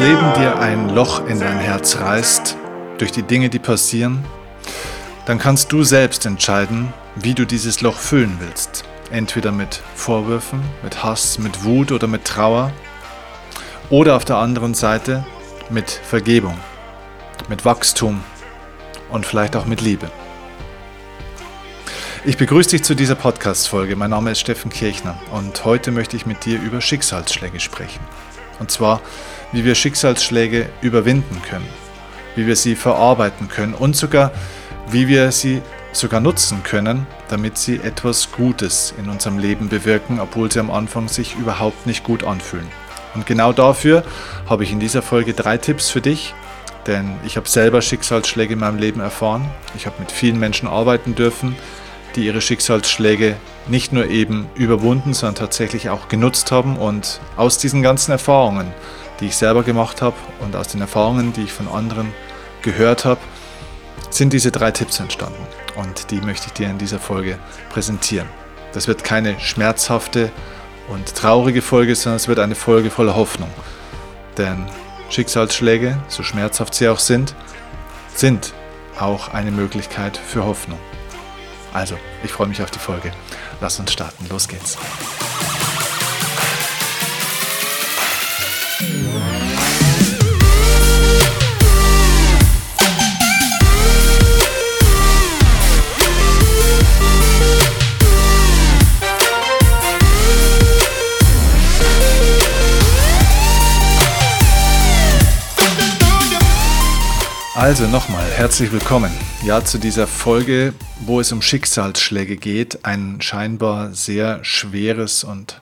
Leben dir ein Loch in dein Herz reißt durch die Dinge, die passieren, dann kannst du selbst entscheiden, wie du dieses Loch füllen willst. Entweder mit Vorwürfen, mit Hass, mit Wut oder mit Trauer. Oder auf der anderen Seite mit Vergebung, mit Wachstum und vielleicht auch mit Liebe. Ich begrüße dich zu dieser Podcast-Folge. Mein Name ist Steffen Kirchner und heute möchte ich mit dir über Schicksalsschläge sprechen. Und zwar, wie wir Schicksalsschläge überwinden können, wie wir sie verarbeiten können und sogar, wie wir sie sogar nutzen können, damit sie etwas Gutes in unserem Leben bewirken, obwohl sie am Anfang sich überhaupt nicht gut anfühlen. Und genau dafür habe ich in dieser Folge drei Tipps für dich, denn ich habe selber Schicksalsschläge in meinem Leben erfahren. Ich habe mit vielen Menschen arbeiten dürfen, die ihre Schicksalsschläge nicht nur eben überwunden, sondern tatsächlich auch genutzt haben. Und aus diesen ganzen Erfahrungen, die ich selber gemacht habe und aus den Erfahrungen, die ich von anderen gehört habe, sind diese drei Tipps entstanden. Und die möchte ich dir in dieser Folge präsentieren. Das wird keine schmerzhafte und traurige Folge, sondern es wird eine Folge voller Hoffnung. Denn Schicksalsschläge, so schmerzhaft sie auch sind, sind auch eine Möglichkeit für Hoffnung. Also, ich freue mich auf die Folge. Lass uns starten. Los geht's. Also nochmal, herzlich willkommen. Ja, zu dieser Folge, wo es um Schicksalsschläge geht. Ein scheinbar sehr schweres und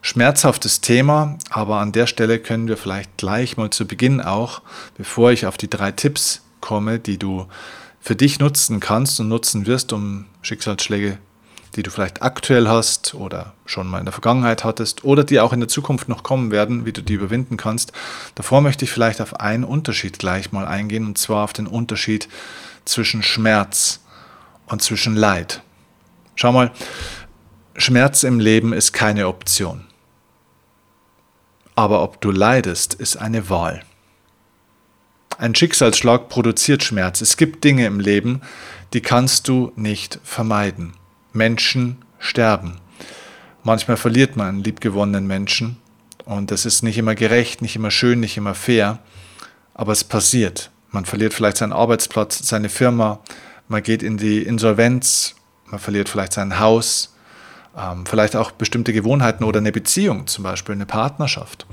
schmerzhaftes Thema. Aber an der Stelle können wir vielleicht gleich mal zu Beginn auch, bevor ich auf die drei Tipps komme, die du für dich nutzen kannst und nutzen wirst, um Schicksalsschläge die du vielleicht aktuell hast oder schon mal in der Vergangenheit hattest oder die auch in der Zukunft noch kommen werden, wie du die überwinden kannst. Davor möchte ich vielleicht auf einen Unterschied gleich mal eingehen und zwar auf den Unterschied zwischen Schmerz und zwischen Leid. Schau mal, Schmerz im Leben ist keine Option. Aber ob du leidest, ist eine Wahl. Ein Schicksalsschlag produziert Schmerz. Es gibt Dinge im Leben, die kannst du nicht vermeiden. Menschen sterben. Manchmal verliert man einen liebgewonnenen Menschen und das ist nicht immer gerecht, nicht immer schön, nicht immer fair, aber es passiert. Man verliert vielleicht seinen Arbeitsplatz, seine Firma, man geht in die Insolvenz, man verliert vielleicht sein Haus, ähm, vielleicht auch bestimmte Gewohnheiten oder eine Beziehung, zum Beispiel eine Partnerschaft.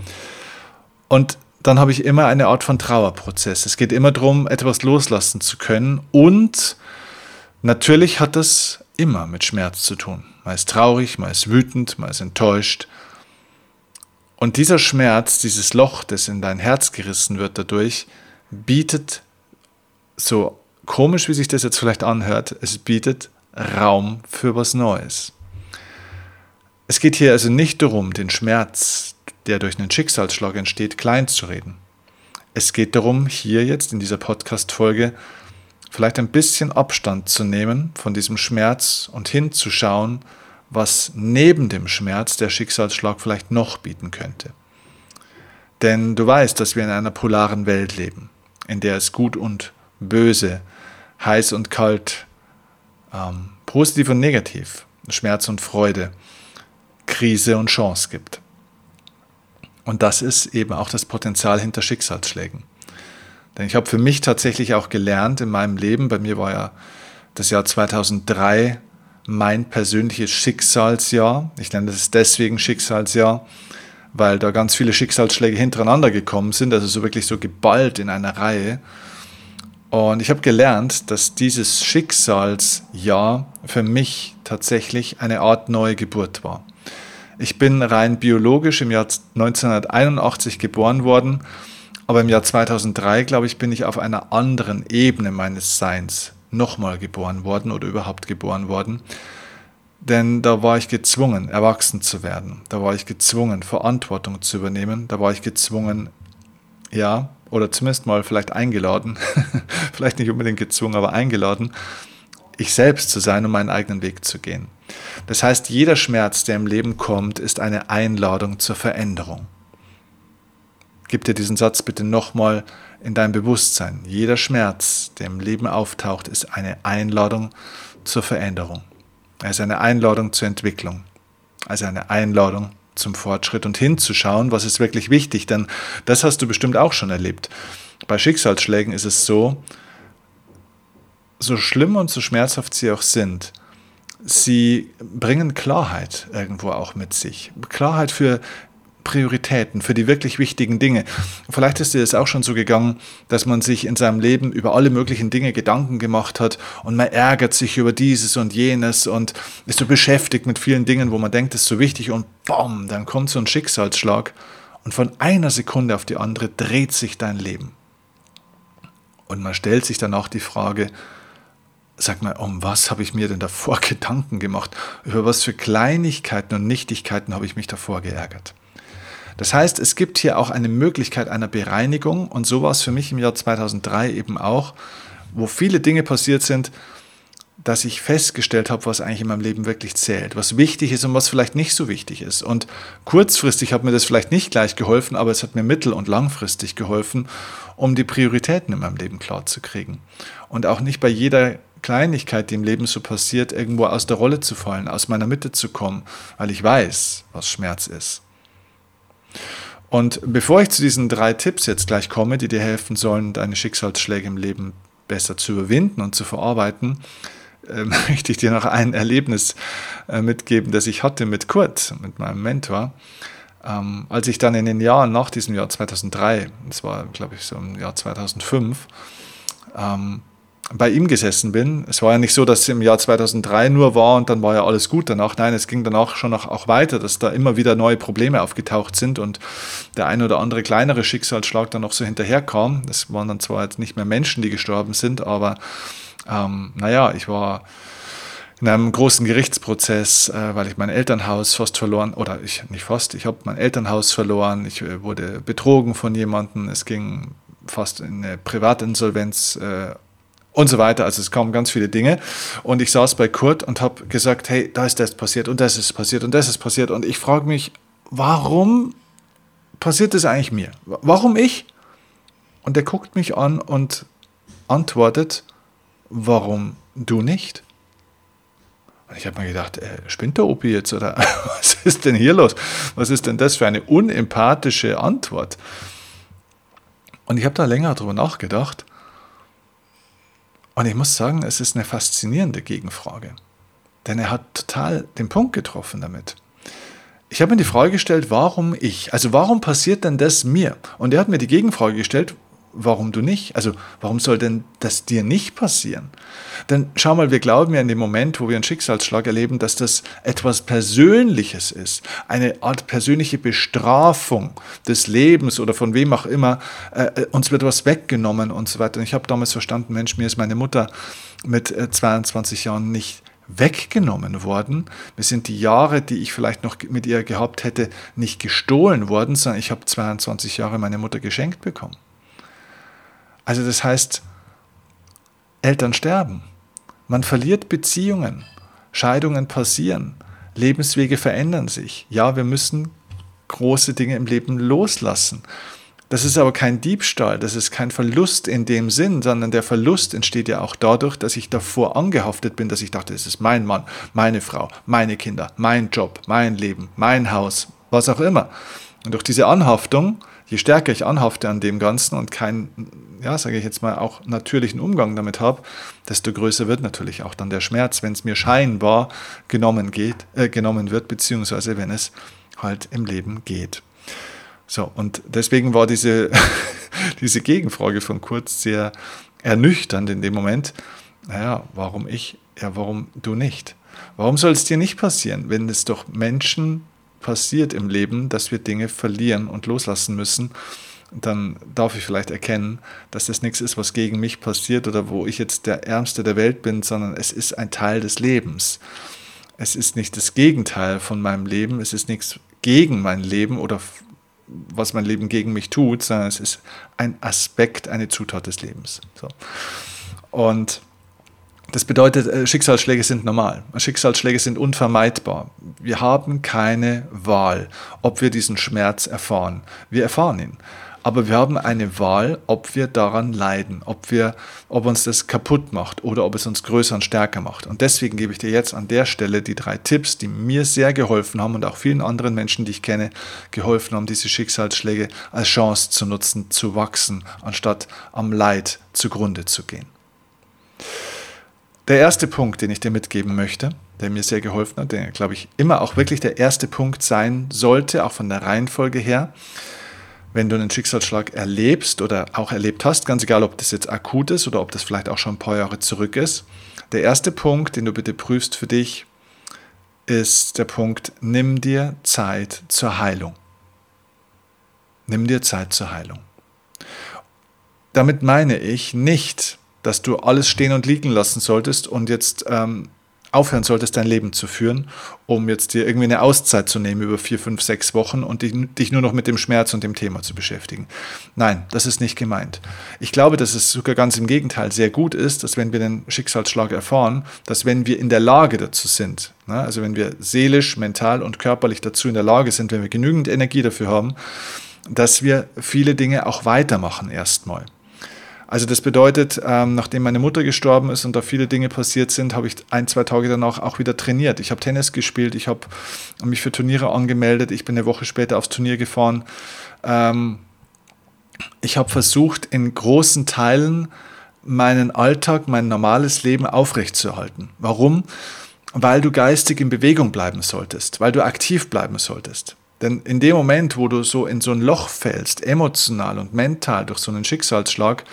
Und dann habe ich immer eine Art von Trauerprozess. Es geht immer darum, etwas loslassen zu können und natürlich hat das immer mit Schmerz zu tun. Man ist traurig, man ist wütend, man ist enttäuscht. Und dieser Schmerz, dieses Loch, das in dein Herz gerissen wird dadurch, bietet, so komisch wie sich das jetzt vielleicht anhört, es bietet Raum für was Neues. Es geht hier also nicht darum, den Schmerz, der durch einen Schicksalsschlag entsteht, klein zu reden. Es geht darum, hier jetzt in dieser Podcast-Folge vielleicht ein bisschen Abstand zu nehmen von diesem Schmerz und hinzuschauen, was neben dem Schmerz der Schicksalsschlag vielleicht noch bieten könnte. Denn du weißt, dass wir in einer polaren Welt leben, in der es gut und böse, heiß und kalt, ähm, positiv und negativ, Schmerz und Freude, Krise und Chance gibt. Und das ist eben auch das Potenzial hinter Schicksalsschlägen. Denn ich habe für mich tatsächlich auch gelernt in meinem Leben, bei mir war ja das Jahr 2003 mein persönliches Schicksalsjahr. Ich nenne das deswegen Schicksalsjahr, weil da ganz viele Schicksalsschläge hintereinander gekommen sind, also so wirklich so geballt in einer Reihe. Und ich habe gelernt, dass dieses Schicksalsjahr für mich tatsächlich eine Art neue Geburt war. Ich bin rein biologisch im Jahr 1981 geboren worden aber im Jahr 2003, glaube ich, bin ich auf einer anderen Ebene meines Seins nochmal geboren worden oder überhaupt geboren worden. Denn da war ich gezwungen, erwachsen zu werden. Da war ich gezwungen, Verantwortung zu übernehmen. Da war ich gezwungen, ja, oder zumindest mal vielleicht eingeladen, vielleicht nicht unbedingt gezwungen, aber eingeladen, ich selbst zu sein und meinen eigenen Weg zu gehen. Das heißt, jeder Schmerz, der im Leben kommt, ist eine Einladung zur Veränderung. Gib dir diesen Satz bitte nochmal in dein Bewusstsein. Jeder Schmerz, der im Leben auftaucht, ist eine Einladung zur Veränderung. Er ist eine Einladung zur Entwicklung. Also eine Einladung zum Fortschritt und hinzuschauen, was ist wirklich wichtig. Denn das hast du bestimmt auch schon erlebt. Bei Schicksalsschlägen ist es so, so schlimm und so schmerzhaft sie auch sind, sie bringen Klarheit irgendwo auch mit sich. Klarheit für Prioritäten, für die wirklich wichtigen Dinge. Vielleicht ist dir es auch schon so gegangen, dass man sich in seinem Leben über alle möglichen Dinge Gedanken gemacht hat und man ärgert sich über dieses und jenes und ist so beschäftigt mit vielen Dingen, wo man denkt, es ist so wichtig und bom, dann kommt so ein Schicksalsschlag und von einer Sekunde auf die andere dreht sich dein Leben. Und man stellt sich dann auch die Frage, sag mal, um was habe ich mir denn davor Gedanken gemacht? Über was für Kleinigkeiten und Nichtigkeiten habe ich mich davor geärgert? Das heißt, es gibt hier auch eine Möglichkeit einer Bereinigung und so war es für mich im Jahr 2003 eben auch, wo viele Dinge passiert sind, dass ich festgestellt habe, was eigentlich in meinem Leben wirklich zählt, was wichtig ist und was vielleicht nicht so wichtig ist. Und kurzfristig hat mir das vielleicht nicht gleich geholfen, aber es hat mir mittel- und langfristig geholfen, um die Prioritäten in meinem Leben klar zu kriegen. Und auch nicht bei jeder Kleinigkeit, die im Leben so passiert, irgendwo aus der Rolle zu fallen, aus meiner Mitte zu kommen, weil ich weiß, was Schmerz ist. Und bevor ich zu diesen drei Tipps jetzt gleich komme, die dir helfen sollen, deine Schicksalsschläge im Leben besser zu überwinden und zu verarbeiten, äh, möchte ich dir noch ein Erlebnis äh, mitgeben, das ich hatte mit Kurt, mit meinem Mentor. Ähm, als ich dann in den Jahren nach diesem Jahr 2003, das war glaube ich so im Jahr 2005, ähm, bei ihm gesessen bin. Es war ja nicht so, dass es im Jahr 2003 nur war und dann war ja alles gut danach. Nein, es ging danach schon auch, auch weiter, dass da immer wieder neue Probleme aufgetaucht sind und der ein oder andere kleinere Schicksalsschlag dann noch so hinterherkam. Das waren dann zwar jetzt nicht mehr Menschen, die gestorben sind, aber ähm, naja, ich war in einem großen Gerichtsprozess, äh, weil ich mein Elternhaus fast verloren, oder ich nicht fast, ich habe mein Elternhaus verloren, ich äh, wurde betrogen von jemandem, es ging fast in eine Privatinsolvenz äh, und so weiter. Also es kamen ganz viele Dinge. Und ich saß bei Kurt und habe gesagt, hey, da ist das passiert und das ist passiert und das ist passiert. Und ich frage mich, warum passiert das eigentlich mir? Warum ich? Und er guckt mich an und antwortet, warum du nicht? Und ich habe mir gedacht, äh, spinnt der Opi jetzt oder was ist denn hier los? Was ist denn das für eine unempathische Antwort? Und ich habe da länger drüber nachgedacht und ich muss sagen, es ist eine faszinierende Gegenfrage. Denn er hat total den Punkt getroffen damit. Ich habe mir die Frage gestellt, warum ich? Also warum passiert denn das mir? Und er hat mir die Gegenfrage gestellt, warum du nicht? Also warum soll denn das dir nicht passieren? Denn schau mal, wir glauben ja in dem Moment, wo wir einen Schicksalsschlag erleben, dass das etwas Persönliches ist, eine Art persönliche Bestrafung des Lebens oder von wem auch immer. Äh, äh uns wird was weggenommen und so weiter. Und ich habe damals verstanden, Mensch, mir ist meine Mutter mit äh, 22 Jahren nicht weggenommen worden. Mir sind die Jahre, die ich vielleicht noch mit ihr gehabt hätte, nicht gestohlen worden, sondern ich habe 22 Jahre meine Mutter geschenkt bekommen. Also das heißt, Eltern sterben, man verliert Beziehungen, Scheidungen passieren, Lebenswege verändern sich. Ja, wir müssen große Dinge im Leben loslassen. Das ist aber kein Diebstahl, das ist kein Verlust in dem Sinn, sondern der Verlust entsteht ja auch dadurch, dass ich davor angehaftet bin, dass ich dachte, es ist mein Mann, meine Frau, meine Kinder, mein Job, mein Leben, mein Haus, was auch immer. Und durch diese Anhaftung je stärker ich anhafte an dem Ganzen und keinen, ja, sage ich jetzt mal, auch natürlichen Umgang damit habe, desto größer wird natürlich auch dann der Schmerz, wenn es mir scheinbar genommen geht, äh, genommen wird, beziehungsweise wenn es halt im Leben geht. So, und deswegen war diese, diese Gegenfrage von Kurz sehr ernüchternd in dem Moment. Naja, warum ich? Ja, warum du nicht? Warum soll es dir nicht passieren, wenn es doch Menschen passiert im Leben, dass wir Dinge verlieren und loslassen müssen, dann darf ich vielleicht erkennen, dass das nichts ist, was gegen mich passiert oder wo ich jetzt der Ärmste der Welt bin, sondern es ist ein Teil des Lebens. Es ist nicht das Gegenteil von meinem Leben, es ist nichts gegen mein Leben oder was mein Leben gegen mich tut, sondern es ist ein Aspekt, eine Zutat des Lebens. So. Und das bedeutet, äh, Schicksalsschläge sind normal. Schicksalsschläge sind unvermeidbar. Wir haben keine Wahl, ob wir diesen Schmerz erfahren. Wir erfahren ihn. Aber wir haben eine Wahl, ob wir daran leiden, ob, wir, ob uns das kaputt macht oder ob es uns größer und stärker macht. Und deswegen gebe ich dir jetzt an der Stelle die drei Tipps, die mir sehr geholfen haben und auch vielen anderen Menschen, die ich kenne, geholfen haben, diese Schicksalsschläge als Chance zu nutzen, zu wachsen, anstatt am Leid zugrunde zu gehen. Der erste Punkt, den ich dir mitgeben möchte, der mir sehr geholfen hat, der, glaube ich, immer auch wirklich der erste Punkt sein sollte, auch von der Reihenfolge her, wenn du einen Schicksalsschlag erlebst oder auch erlebt hast, ganz egal, ob das jetzt akut ist oder ob das vielleicht auch schon ein paar Jahre zurück ist. Der erste Punkt, den du bitte prüfst für dich, ist der Punkt, nimm dir Zeit zur Heilung. Nimm dir Zeit zur Heilung. Damit meine ich nicht, dass du alles stehen und liegen lassen solltest und jetzt ähm, aufhören solltest, dein Leben zu führen, um jetzt dir irgendwie eine Auszeit zu nehmen über vier, fünf, sechs Wochen und dich, dich nur noch mit dem Schmerz und dem Thema zu beschäftigen. Nein, das ist nicht gemeint. Ich glaube, dass es sogar ganz im Gegenteil sehr gut ist, dass wenn wir den Schicksalsschlag erfahren, dass wenn wir in der Lage dazu sind, ne, also wenn wir seelisch, mental und körperlich dazu in der Lage sind, wenn wir genügend Energie dafür haben, dass wir viele Dinge auch weitermachen erstmal. Also das bedeutet, ähm, nachdem meine Mutter gestorben ist und da viele Dinge passiert sind, habe ich ein, zwei Tage danach auch wieder trainiert. Ich habe Tennis gespielt, ich habe mich für Turniere angemeldet, ich bin eine Woche später aufs Turnier gefahren. Ähm, ich habe versucht, in großen Teilen meinen Alltag, mein normales Leben aufrechtzuerhalten. Warum? Weil du geistig in Bewegung bleiben solltest, weil du aktiv bleiben solltest. Denn in dem Moment, wo du so in so ein Loch fällst, emotional und mental durch so einen Schicksalsschlag,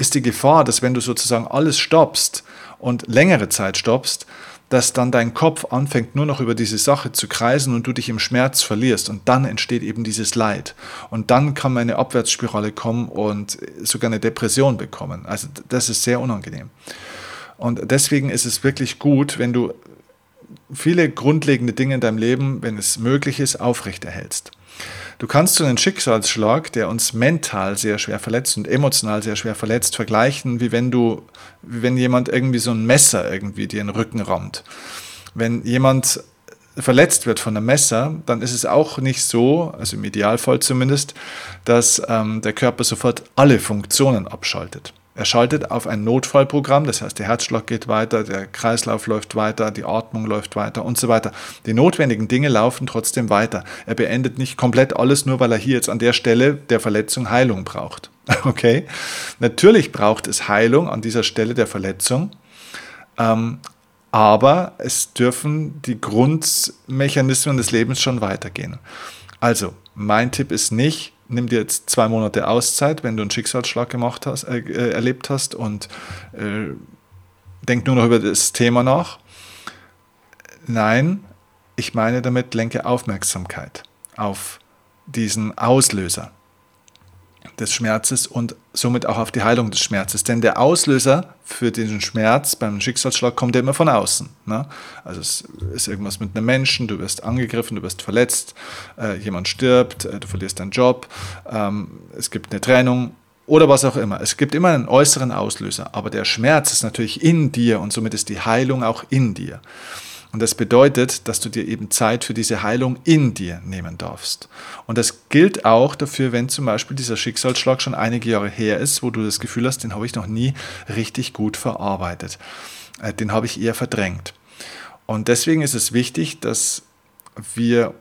ist die Gefahr, dass wenn du sozusagen alles stoppst und längere Zeit stoppst, dass dann dein Kopf anfängt nur noch über diese Sache zu kreisen und du dich im Schmerz verlierst und dann entsteht eben dieses Leid und dann kann eine Abwärtsspirale kommen und sogar eine Depression bekommen. Also das ist sehr unangenehm. Und deswegen ist es wirklich gut, wenn du viele grundlegende Dinge in deinem Leben, wenn es möglich ist, aufrechterhältst. Du kannst so einen Schicksalsschlag, der uns mental sehr schwer verletzt und emotional sehr schwer verletzt, vergleichen, wie wenn du, wie wenn jemand irgendwie so ein Messer irgendwie dir in den Rücken rammt. Wenn jemand verletzt wird von einem Messer, dann ist es auch nicht so, also im Idealfall zumindest, dass ähm, der Körper sofort alle Funktionen abschaltet. Er schaltet auf ein Notfallprogramm, das heißt, der Herzschlag geht weiter, der Kreislauf läuft weiter, die Atmung läuft weiter und so weiter. Die notwendigen Dinge laufen trotzdem weiter. Er beendet nicht komplett alles, nur weil er hier jetzt an der Stelle der Verletzung Heilung braucht. Okay? Natürlich braucht es Heilung an dieser Stelle der Verletzung, ähm, aber es dürfen die Grundmechanismen des Lebens schon weitergehen. Also, mein Tipp ist nicht, nimm dir jetzt zwei Monate Auszeit, wenn du einen Schicksalsschlag gemacht hast, äh, äh, erlebt hast und äh, denk nur noch über das Thema nach. Nein, ich meine damit, lenke Aufmerksamkeit auf diesen Auslöser des Schmerzes und somit auch auf die Heilung des Schmerzes. Denn der Auslöser für diesen Schmerz beim Schicksalsschlag kommt ja immer von außen. Ne? Also es ist irgendwas mit einem Menschen, du wirst angegriffen, du wirst verletzt, äh, jemand stirbt, äh, du verlierst deinen Job, ähm, es gibt eine Trennung oder was auch immer. Es gibt immer einen äußeren Auslöser, aber der Schmerz ist natürlich in dir und somit ist die Heilung auch in dir. Und das bedeutet, dass du dir eben Zeit für diese Heilung in dir nehmen darfst. Und das gilt auch dafür, wenn zum Beispiel dieser Schicksalsschlag schon einige Jahre her ist, wo du das Gefühl hast, den habe ich noch nie richtig gut verarbeitet. Äh, den habe ich eher verdrängt. Und deswegen ist es wichtig, dass wir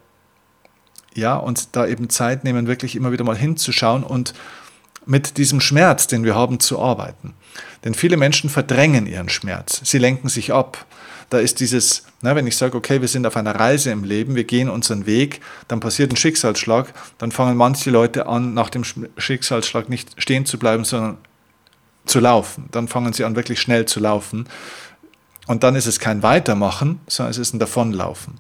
ja, uns da eben Zeit nehmen, wirklich immer wieder mal hinzuschauen und mit diesem Schmerz, den wir haben, zu arbeiten. Denn viele Menschen verdrängen ihren Schmerz. Sie lenken sich ab. Da ist dieses, na, wenn ich sage, okay, wir sind auf einer Reise im Leben, wir gehen unseren Weg, dann passiert ein Schicksalsschlag, dann fangen manche Leute an, nach dem Schicksalsschlag nicht stehen zu bleiben, sondern zu laufen. Dann fangen sie an, wirklich schnell zu laufen. Und dann ist es kein Weitermachen, sondern es ist ein Davonlaufen.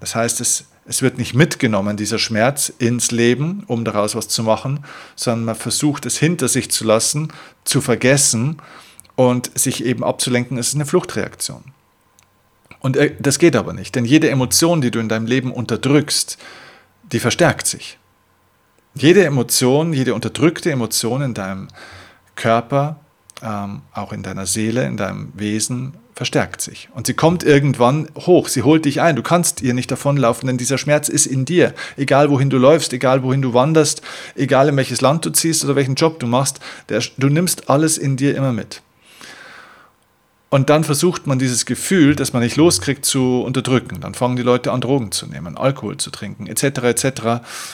Das heißt, es, es wird nicht mitgenommen, dieser Schmerz, ins Leben, um daraus was zu machen, sondern man versucht es hinter sich zu lassen, zu vergessen und sich eben abzulenken. Es ist eine Fluchtreaktion. Und äh, das geht aber nicht, denn jede Emotion, die du in deinem Leben unterdrückst, die verstärkt sich. Jede Emotion, jede unterdrückte Emotion in deinem Körper, ähm, auch in deiner Seele, in deinem Wesen, verstärkt sich. Und sie kommt irgendwann hoch, sie holt dich ein. Du kannst ihr nicht davonlaufen, denn dieser Schmerz ist in dir. Egal wohin du läufst, egal wohin du wanderst, egal in welches Land du ziehst oder welchen Job du machst, der, du nimmst alles in dir immer mit. Und dann versucht man dieses Gefühl, das man nicht loskriegt, zu unterdrücken. Dann fangen die Leute an, Drogen zu nehmen, Alkohol zu trinken, etc. etc.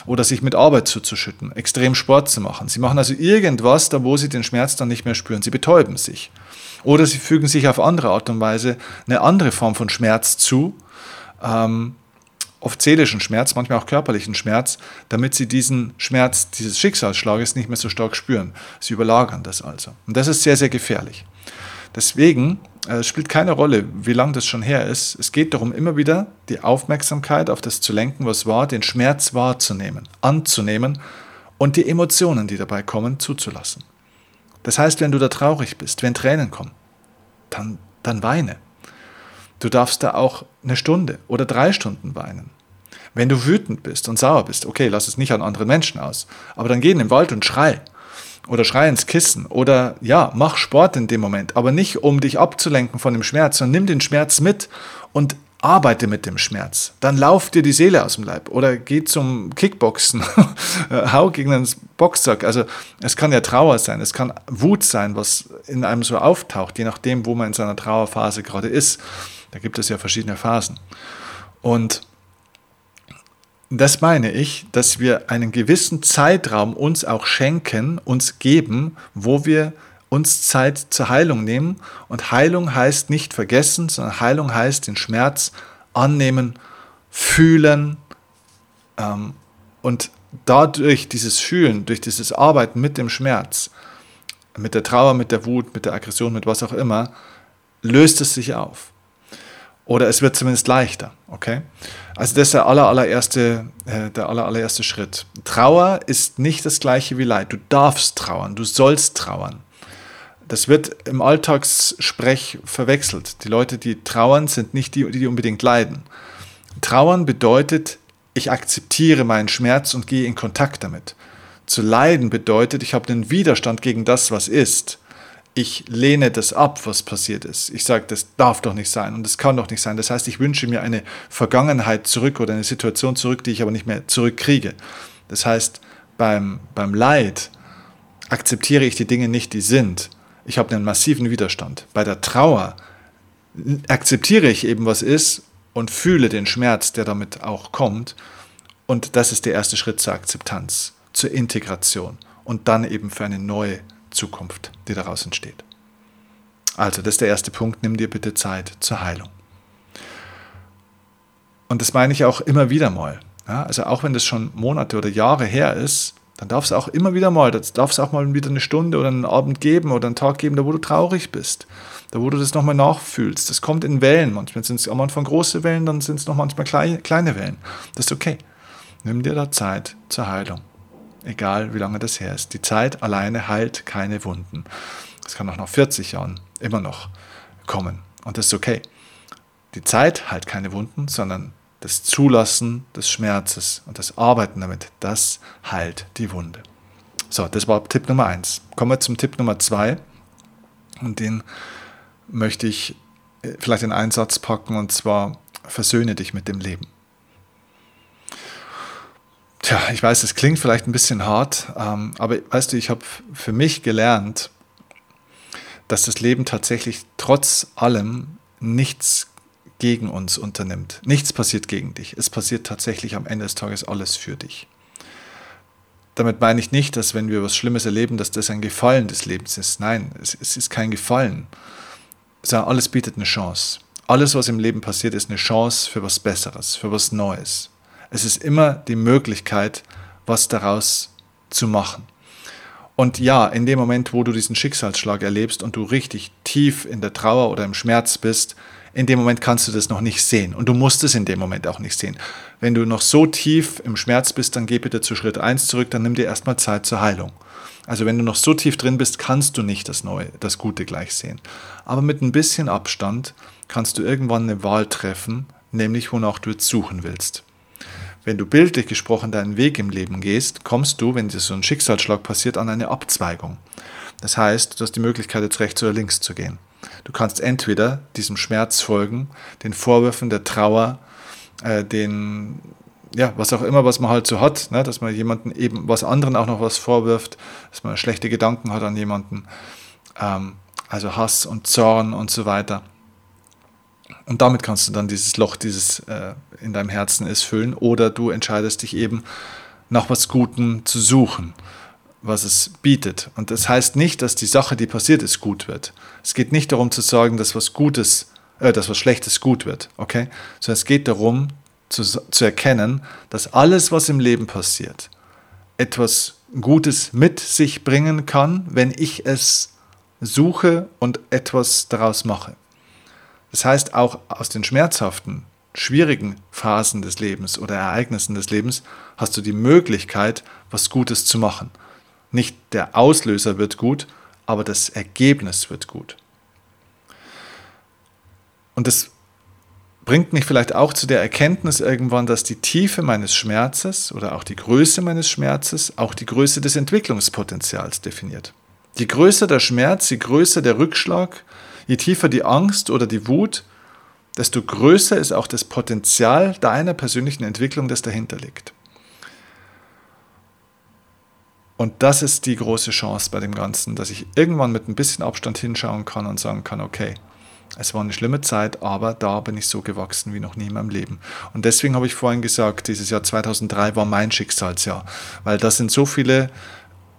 Oder sich mit Arbeit zuzuschütten, extrem Sport zu machen. Sie machen also irgendwas, da wo sie den Schmerz dann nicht mehr spüren. Sie betäuben sich. Oder sie fügen sich auf andere Art und Weise eine andere Form von Schmerz zu, ähm, oft seelischen Schmerz, manchmal auch körperlichen Schmerz, damit sie diesen Schmerz dieses Schicksalsschlages nicht mehr so stark spüren. Sie überlagern das also. Und das ist sehr, sehr gefährlich. Deswegen äh, spielt keine Rolle, wie lange das schon her ist. Es geht darum, immer wieder die Aufmerksamkeit auf das zu lenken, was war, den Schmerz wahrzunehmen, anzunehmen und die Emotionen, die dabei kommen, zuzulassen. Das heißt, wenn du da traurig bist, wenn Tränen kommen, dann, dann weine. Du darfst da auch eine Stunde oder drei Stunden weinen. Wenn du wütend bist und sauer bist, okay, lass es nicht an anderen Menschen aus, aber dann geh in den Wald und schrei oder schrei ins Kissen oder ja, mach Sport in dem Moment, aber nicht um dich abzulenken von dem Schmerz, sondern nimm den Schmerz mit und arbeite mit dem Schmerz. Dann lauf dir die Seele aus dem Leib oder geh zum Kickboxen, hau gegen einen Boxsack. Also es kann ja Trauer sein, es kann Wut sein, was in einem so auftaucht, je nachdem, wo man in seiner Trauerphase gerade ist. Da gibt es ja verschiedene Phasen. Und das meine ich, dass wir einen gewissen Zeitraum uns auch schenken, uns geben, wo wir uns Zeit zur Heilung nehmen. Und Heilung heißt nicht vergessen, sondern Heilung heißt den Schmerz annehmen, fühlen ähm, und dadurch dieses Fühlen, durch dieses Arbeiten mit dem Schmerz, mit der Trauer, mit der Wut, mit der Aggression, mit was auch immer, löst es sich auf. Oder es wird zumindest leichter, okay? Also das ist der aller, allererste, äh, der aller, allererste Schritt. Trauer ist nicht das gleiche wie Leid. Du darfst trauern, du sollst trauern. Das wird im Alltagssprech verwechselt. Die Leute, die trauern, sind nicht die, die unbedingt leiden. Trauern bedeutet, ich akzeptiere meinen Schmerz und gehe in Kontakt damit. Zu leiden bedeutet, ich habe den Widerstand gegen das, was ist ich lehne das ab, was passiert ist. Ich sage, das darf doch nicht sein und das kann doch nicht sein. Das heißt, ich wünsche mir eine Vergangenheit zurück oder eine Situation zurück, die ich aber nicht mehr zurückkriege. Das heißt, beim, beim Leid akzeptiere ich die Dinge nicht, die sind. Ich habe einen massiven Widerstand. Bei der Trauer akzeptiere ich eben, was ist und fühle den Schmerz, der damit auch kommt. Und das ist der erste Schritt zur Akzeptanz, zur Integration und dann eben für eine neue Zukunft, die daraus entsteht. Also, das ist der erste Punkt, nimm dir bitte Zeit zur Heilung. Und das meine ich auch immer wieder mal. Ja, also auch wenn das schon Monate oder Jahre her ist, dann darf es auch immer wieder mal, das darf es auch mal wieder eine Stunde oder einen Abend geben oder einen Tag geben, da wo du traurig bist, da wo du das nochmal nachfühlst. Das kommt in Wellen. Manchmal sind es am Anfang große Wellen, dann sind es noch manchmal kleine, kleine Wellen. Das ist okay. Nimm dir da Zeit zur Heilung egal wie lange das her ist. Die Zeit alleine heilt keine Wunden. Das kann auch nach 40 Jahren immer noch kommen und das ist okay. Die Zeit heilt keine Wunden, sondern das Zulassen des Schmerzes und das Arbeiten damit, das heilt die Wunde. So, das war Tipp Nummer eins. Kommen wir zum Tipp Nummer zwei und den möchte ich äh, vielleicht in einen Satz packen und zwar versöhne dich mit dem Leben. Tja, ich weiß, es klingt vielleicht ein bisschen hart, ähm, aber weißt du, ich habe für mich gelernt, dass das Leben tatsächlich trotz allem nichts gegen uns unternimmt. Nichts passiert gegen dich. Es passiert tatsächlich am Ende des Tages alles für dich. Damit meine ich nicht, dass wenn wir was Schlimmes erleben, dass das ein Gefallen des Lebens ist. Nein, es, es ist kein Gefallen, sondern alles bietet eine Chance. Alles, was im Leben passiert, ist eine Chance für was Besseres, für was Neues. Es ist immer die Möglichkeit, was daraus zu machen. Und ja, in dem Moment, wo du diesen Schicksalsschlag erlebst und du richtig tief in der Trauer oder im Schmerz bist, in dem Moment kannst du das noch nicht sehen. Und du musst es in dem Moment auch nicht sehen. Wenn du noch so tief im Schmerz bist, dann geh bitte zu Schritt 1 zurück, dann nimm dir erstmal Zeit zur Heilung. Also wenn du noch so tief drin bist, kannst du nicht das Neue, das Gute gleich sehen. Aber mit ein bisschen Abstand kannst du irgendwann eine Wahl treffen, nämlich wonach du jetzt suchen willst. Wenn du bildlich gesprochen deinen Weg im Leben gehst, kommst du, wenn dir so ein Schicksalsschlag passiert, an eine Abzweigung. Das heißt, du hast die Möglichkeit, jetzt rechts oder links zu gehen. Du kannst entweder diesem Schmerz folgen, den Vorwürfen der Trauer, äh, den, ja, was auch immer, was man halt so hat, ne? dass man jemanden eben, was anderen auch noch was vorwirft, dass man schlechte Gedanken hat an jemanden, ähm, also Hass und Zorn und so weiter. Und damit kannst du dann dieses Loch, dieses äh, in deinem Herzen ist, füllen. Oder du entscheidest dich eben nach was Gutem zu suchen, was es bietet. Und das heißt nicht, dass die Sache, die passiert ist, gut wird. Es geht nicht darum zu sagen, dass was Gutes, äh, dass was Schlechtes gut wird, okay? Sondern es geht darum zu, zu erkennen, dass alles, was im Leben passiert, etwas Gutes mit sich bringen kann, wenn ich es suche und etwas daraus mache. Das heißt, auch aus den schmerzhaften, schwierigen Phasen des Lebens oder Ereignissen des Lebens hast du die Möglichkeit, was Gutes zu machen. Nicht der Auslöser wird gut, aber das Ergebnis wird gut. Und das bringt mich vielleicht auch zu der Erkenntnis irgendwann, dass die Tiefe meines Schmerzes oder auch die Größe meines Schmerzes auch die Größe des Entwicklungspotenzials definiert. Je größer der Schmerz, je größer der Rückschlag, je tiefer die Angst oder die Wut, desto größer ist auch das Potenzial deiner persönlichen Entwicklung, das dahinter liegt. Und das ist die große Chance bei dem Ganzen, dass ich irgendwann mit ein bisschen Abstand hinschauen kann und sagen kann, okay, es war eine schlimme Zeit, aber da bin ich so gewachsen wie noch nie in meinem Leben. Und deswegen habe ich vorhin gesagt, dieses Jahr 2003 war mein Schicksalsjahr, weil da sind so viele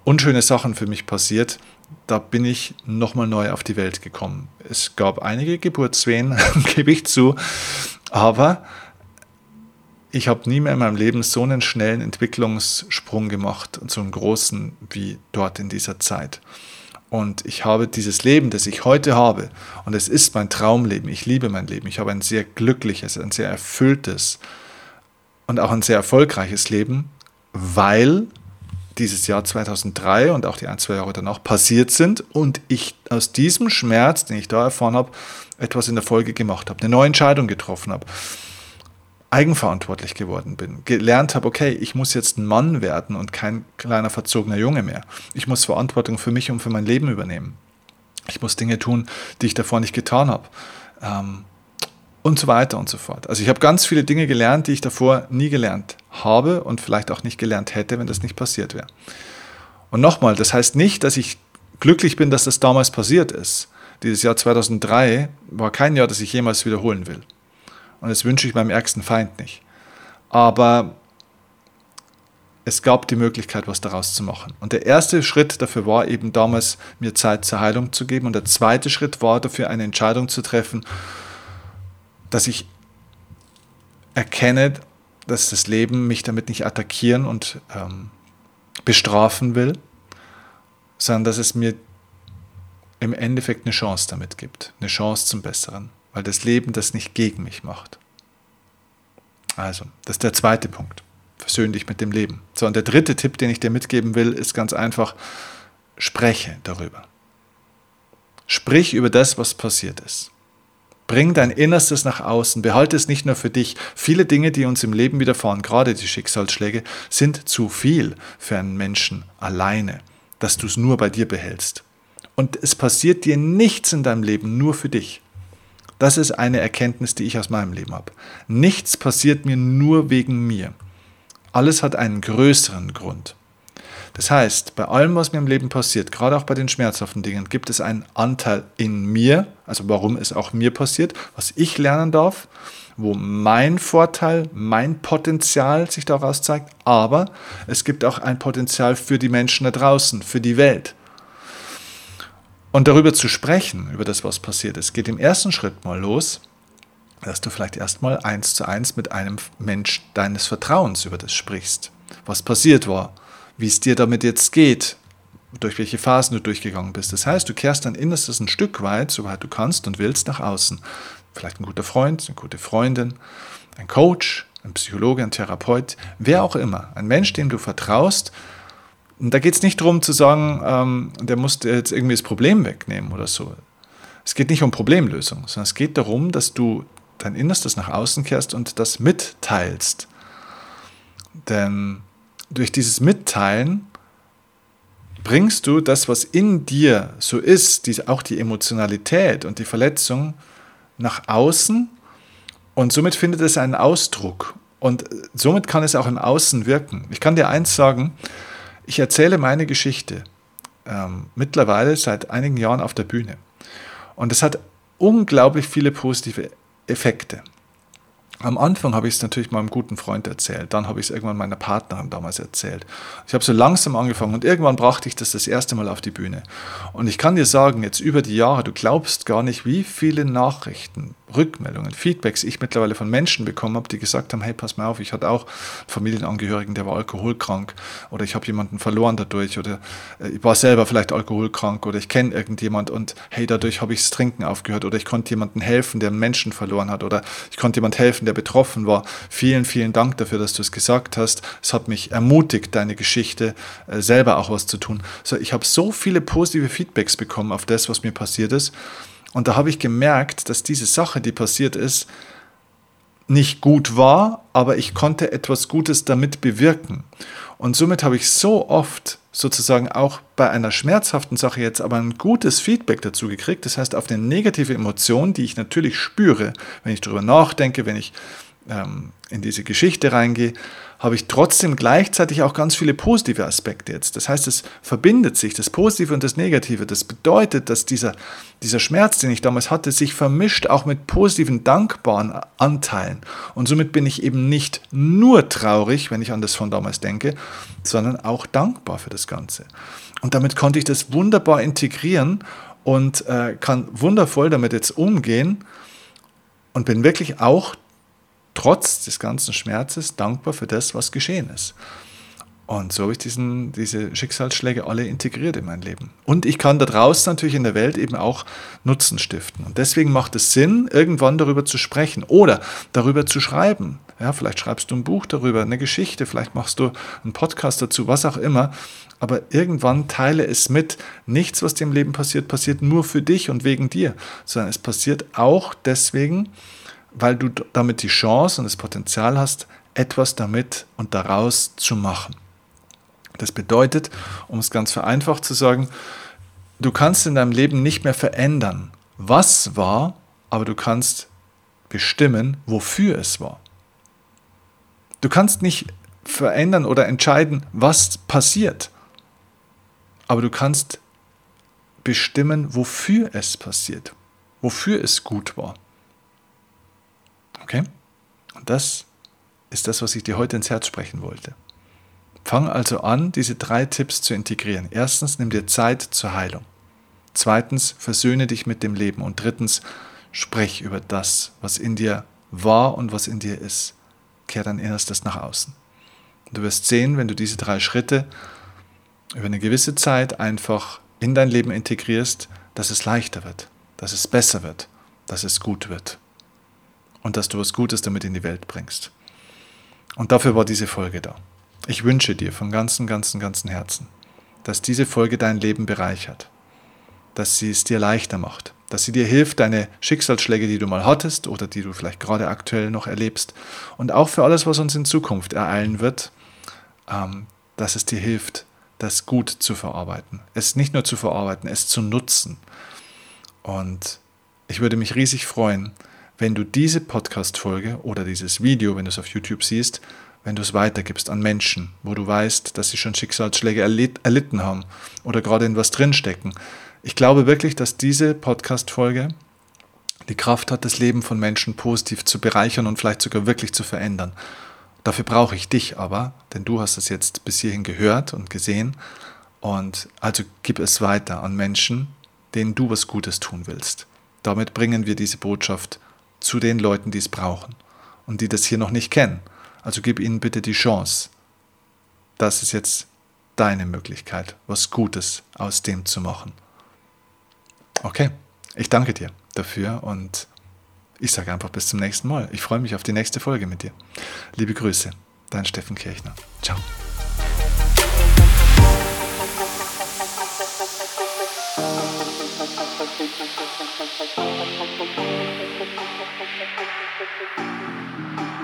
unschöne Sachen für mich passiert. Da bin ich nochmal neu auf die Welt gekommen. Es gab einige Geburtswehen, gebe ich zu, aber ich habe nie mehr in meinem Leben so einen schnellen Entwicklungssprung gemacht und so einen großen wie dort in dieser Zeit. Und ich habe dieses Leben, das ich heute habe, und es ist mein Traumleben, ich liebe mein Leben, ich habe ein sehr glückliches, ein sehr erfülltes und auch ein sehr erfolgreiches Leben, weil dieses Jahr 2003 und auch die ein, zwei Jahre danach passiert sind und ich aus diesem Schmerz, den ich da erfahren habe, etwas in der Folge gemacht habe, eine neue Entscheidung getroffen habe eigenverantwortlich geworden bin, gelernt habe, okay, ich muss jetzt ein Mann werden und kein kleiner verzogener Junge mehr. Ich muss Verantwortung für mich und für mein Leben übernehmen. Ich muss Dinge tun, die ich davor nicht getan habe. Ähm, und so weiter und so fort. Also ich habe ganz viele Dinge gelernt, die ich davor nie gelernt habe und vielleicht auch nicht gelernt hätte, wenn das nicht passiert wäre. Und nochmal, das heißt nicht, dass ich glücklich bin, dass das damals passiert ist. Dieses Jahr 2003 war kein Jahr, das ich jemals wiederholen will. Und das wünsche ich meinem ärgsten Feind nicht. Aber es gab die Möglichkeit, was daraus zu machen. Und der erste Schritt dafür war eben damals, mir Zeit zur Heilung zu geben. Und der zweite Schritt war dafür, eine Entscheidung zu treffen, dass ich erkenne, dass das Leben mich damit nicht attackieren und ähm, bestrafen will, sondern dass es mir im Endeffekt eine Chance damit gibt, eine Chance zum Besseren weil das Leben das nicht gegen mich macht. Also, das ist der zweite Punkt. Versöhn dich mit dem Leben. So, und der dritte Tipp, den ich dir mitgeben will, ist ganz einfach, spreche darüber. Sprich über das, was passiert ist. Bring dein Innerstes nach außen, behalte es nicht nur für dich. Viele Dinge, die uns im Leben widerfahren, gerade die Schicksalsschläge, sind zu viel für einen Menschen alleine, dass du es nur bei dir behältst. Und es passiert dir nichts in deinem Leben nur für dich. Das ist eine Erkenntnis, die ich aus meinem Leben habe. Nichts passiert mir nur wegen mir. Alles hat einen größeren Grund. Das heißt, bei allem, was mir im Leben passiert, gerade auch bei den schmerzhaften Dingen, gibt es einen Anteil in mir, also warum es auch mir passiert, was ich lernen darf, wo mein Vorteil, mein Potenzial sich daraus zeigt, aber es gibt auch ein Potenzial für die Menschen da draußen, für die Welt. Und darüber zu sprechen, über das, was passiert ist, geht im ersten Schritt mal los, dass du vielleicht erstmal eins zu eins mit einem Mensch deines Vertrauens über das sprichst. Was passiert war, wie es dir damit jetzt geht, durch welche Phasen du durchgegangen bist. Das heißt, du kehrst dein Innerstes ein Stück weit, soweit du kannst und willst, nach außen. Vielleicht ein guter Freund, eine gute Freundin, ein Coach, ein Psychologe, ein Therapeut, wer auch immer. Ein Mensch, dem du vertraust, und da geht es nicht darum zu sagen, ähm, der muss jetzt irgendwie das Problem wegnehmen oder so. Es geht nicht um Problemlösung, sondern es geht darum, dass du dein Innerstes nach außen kehrst und das mitteilst. Denn durch dieses Mitteilen bringst du das, was in dir so ist, die, auch die Emotionalität und die Verletzung, nach außen und somit findet es einen Ausdruck und somit kann es auch im Außen wirken. Ich kann dir eins sagen, ich erzähle meine Geschichte ähm, mittlerweile seit einigen Jahren auf der Bühne und es hat unglaublich viele positive Effekte. Am Anfang habe ich es natürlich meinem guten Freund erzählt, dann habe ich es irgendwann meiner Partnerin damals erzählt. Ich habe so langsam angefangen und irgendwann brachte ich das das erste Mal auf die Bühne. Und ich kann dir sagen, jetzt über die Jahre, du glaubst gar nicht, wie viele Nachrichten, Rückmeldungen, Feedbacks ich mittlerweile von Menschen bekommen habe, die gesagt haben, hey, pass mal auf, ich hatte auch Familienangehörigen, der war alkoholkrank oder ich habe jemanden verloren dadurch oder äh, ich war selber vielleicht alkoholkrank oder ich kenne irgendjemand und hey, dadurch habe ich das Trinken aufgehört oder ich konnte jemandem helfen, der einen Menschen verloren hat oder ich konnte jemand helfen, der betroffen war. Vielen, vielen Dank dafür, dass du es gesagt hast. Es hat mich ermutigt, deine Geschichte äh, selber auch was zu tun. So, ich habe so viele positive Feedbacks bekommen auf das, was mir passiert ist. Und da habe ich gemerkt, dass diese Sache, die passiert ist, nicht gut war, aber ich konnte etwas Gutes damit bewirken. Und somit habe ich so oft sozusagen auch bei einer schmerzhaften Sache jetzt aber ein gutes Feedback dazu gekriegt. Das heißt, auf eine negative Emotion, die ich natürlich spüre, wenn ich darüber nachdenke, wenn ich ähm, in diese Geschichte reingehe, habe ich trotzdem gleichzeitig auch ganz viele positive Aspekte jetzt. Das heißt, es verbindet sich, das Positive und das Negative. Das bedeutet, dass dieser, dieser Schmerz, den ich damals hatte, sich vermischt auch mit positiven, dankbaren Anteilen. Und somit bin ich eben nicht nur traurig, wenn ich an das von damals denke, sondern auch dankbar für das Ganze. Und damit konnte ich das wunderbar integrieren und äh, kann wundervoll damit jetzt umgehen und bin wirklich auch trotz des ganzen Schmerzes dankbar für das, was geschehen ist. Und so habe ich diesen, diese Schicksalsschläge alle integriert in mein Leben. Und ich kann da draußen natürlich in der Welt eben auch Nutzen stiften. Und deswegen macht es Sinn, irgendwann darüber zu sprechen oder darüber zu schreiben. Ja, vielleicht schreibst du ein Buch darüber, eine Geschichte, vielleicht machst du einen Podcast dazu, was auch immer. Aber irgendwann teile es mit. Nichts, was dir im Leben passiert, passiert nur für dich und wegen dir, sondern es passiert auch deswegen, weil du damit die Chance und das Potenzial hast, etwas damit und daraus zu machen. Das bedeutet, um es ganz vereinfacht zu sagen, du kannst in deinem Leben nicht mehr verändern, was war, aber du kannst bestimmen, wofür es war. Du kannst nicht verändern oder entscheiden, was passiert, aber du kannst bestimmen, wofür es passiert, wofür es gut war. Okay? Und das ist das, was ich dir heute ins Herz sprechen wollte. Fang also an, diese drei Tipps zu integrieren. Erstens, nimm dir Zeit zur Heilung. Zweitens, versöhne dich mit dem Leben. Und drittens, sprech über das, was in dir war und was in dir ist. Kehr dein Innerstes nach außen. du wirst sehen, wenn du diese drei Schritte über eine gewisse Zeit einfach in dein Leben integrierst, dass es leichter wird, dass es besser wird, dass es gut wird und dass du was Gutes damit in die Welt bringst. Und dafür war diese Folge da. Ich wünsche dir von ganzem, ganzem, ganzem Herzen, dass diese Folge dein Leben bereichert, dass sie es dir leichter macht, dass sie dir hilft, deine Schicksalsschläge, die du mal hattest oder die du vielleicht gerade aktuell noch erlebst und auch für alles, was uns in Zukunft ereilen wird, ähm, dass es dir hilft, das gut zu verarbeiten. Es nicht nur zu verarbeiten, es zu nutzen. Und ich würde mich riesig freuen, wenn du diese Podcast-Folge oder dieses Video, wenn du es auf YouTube siehst, wenn du es weitergibst an Menschen, wo du weißt, dass sie schon Schicksalsschläge erlitten haben oder gerade in was drinstecken. Ich glaube wirklich, dass diese Podcast-Folge die Kraft hat, das Leben von Menschen positiv zu bereichern und vielleicht sogar wirklich zu verändern. Dafür brauche ich dich aber, denn du hast es jetzt bis hierhin gehört und gesehen. Und also gib es weiter an Menschen, denen du was Gutes tun willst. Damit bringen wir diese Botschaft zu den Leuten, die es brauchen und die das hier noch nicht kennen. Also gib ihnen bitte die Chance. Das ist jetzt deine Möglichkeit, was Gutes aus dem zu machen. Okay, ich danke dir dafür und ich sage einfach bis zum nächsten Mal. Ich freue mich auf die nächste Folge mit dir. Liebe Grüße, dein Steffen Kirchner. Ciao. Thank you. Thank you.